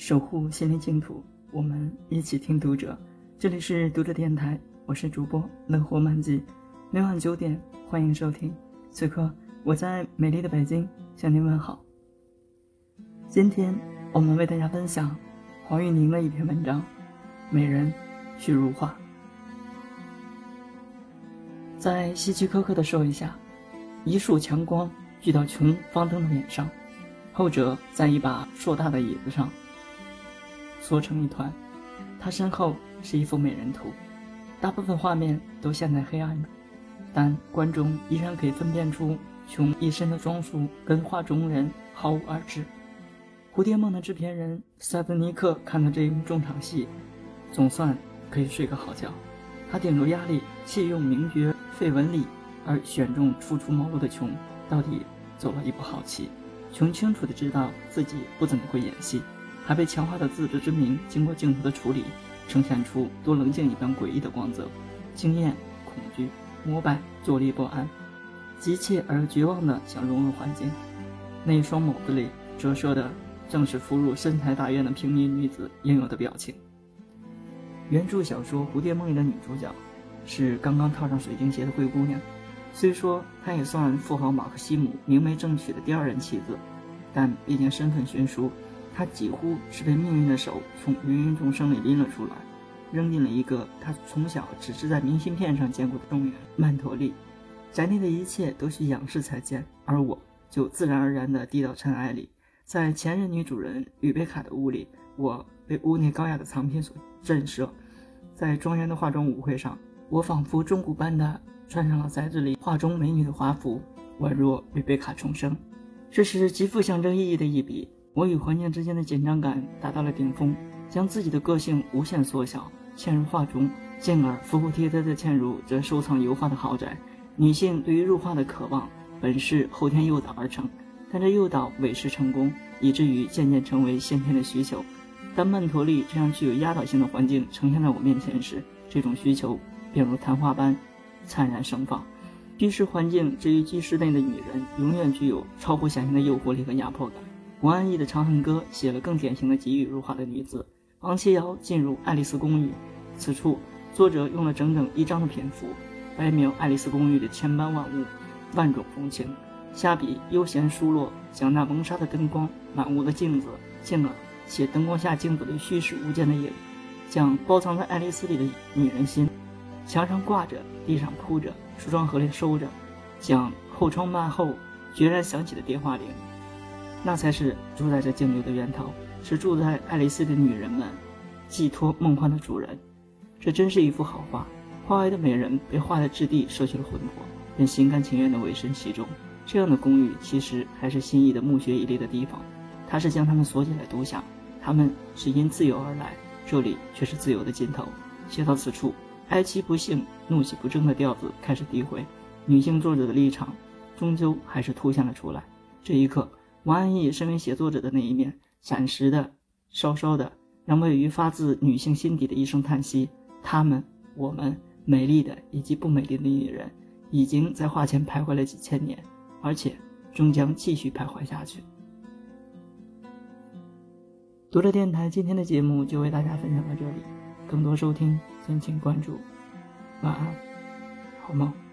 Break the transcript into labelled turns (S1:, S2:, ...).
S1: 守护心灵净土，我们一起听读者。这里是读者电台，我是主播乐活漫记。每晚九点，欢迎收听。此刻我在美丽的北京向您问好。今天我们为大家分享黄玉宁的一篇文章：美人须如画。在希区柯克的授意下，一束强光聚到琼·方登的脸上。后者在一把硕大的椅子上缩成一团，他身后是一幅美人图，大部分画面都陷在黑暗中，但观众依然可以分辨出琼一身的装束跟画中人毫无二致。蝴蝶梦的制片人塞德尼克看到这一幕重场戏，总算可以睡个好觉。他顶住压力，弃用名角费雯丽，而选中初出茅庐的琼，到底走了一步好棋。琼清楚地知道自己不怎么会演戏，还被强化的自知之明经过镜头的处理，呈现出多棱镜一般诡异的光泽。惊艳、恐惧、膜拜、坐立不安，急切而绝望地想融入环境。那一双眸子里折射的，正是俘入深台大院的平民女子应有的表情。原著小说《蝴蝶梦》里的女主角，是刚刚套上水晶鞋的灰姑娘。虽说她也算富豪马克西姆明媒正娶的第二任妻子，但毕竟身份悬殊，她几乎是被命运的手从芸芸众生里拎了出来，扔进了一个她从小只是在明信片上见过的庄园曼陀利。宅内的一切都需仰视才见，而我就自然而然地低到尘埃里。在前任女主人吕贝卡的屋里，我被屋内高雅的藏品所震慑；在庄园的化妆舞会上，我仿佛钟鼓般的。穿上了宅子里画中美女的华服，宛若吕贝卡重生。这是极富象征意义的一笔。我与环境之间的紧张感达到了顶峰，将自己的个性无限缩小，嵌入画中，进而服服帖帖地嵌入这收藏油画的豪宅。女性对于入画的渴望，本是后天诱导而成，但这诱导委实成功，以至于渐渐成为先天的需求。当曼陀利这样具有压倒性的环境呈现在我面前时，这种需求便如昙花般。灿然盛放，居室环境至于居室内的女人，永远具有超乎想象的诱惑力和压迫感。王安忆的《长恨歌》写了更典型的急于入画的女子。王琦瑶进入爱丽丝公寓，此处作者用了整整一章的篇幅，白描爱丽丝公寓的千般万物、万种风情，下笔悠闲疏落，将那蒙纱的灯光、满屋的镜子、镜儿写灯光下镜子里虚实无间的影，将包藏在爱丽丝里的女人心。墙上挂着，地上铺着，梳妆盒里收着，将后窗幔后决然响起的电话铃，那才是主宰这静流的源头，是住在爱丽丝的女人们寄托梦幻的主人。这真是一幅好画，画外的美人被画的质地摄去了魂魄，便心甘情愿地委身其中。这样的公寓其实还是心意的墓穴一类的地方，它是将他们锁起来独享，他们是因自由而来，这里却是自由的尽头。写到此处。哀其不幸，怒其不争的调子开始诋毁女性作者的立场，终究还是凸显了出来。这一刻，王安忆身为写作者的那一面，暂时的、稍稍的，让位于发自女性心底的一声叹息：她们、我们，美丽的以及不美丽的女人，已经在画前徘徊了几千年，而且终将继续徘徊下去。读者电台今天的节目就为大家分享到这里。更多收听，敬请关注。晚安，好梦。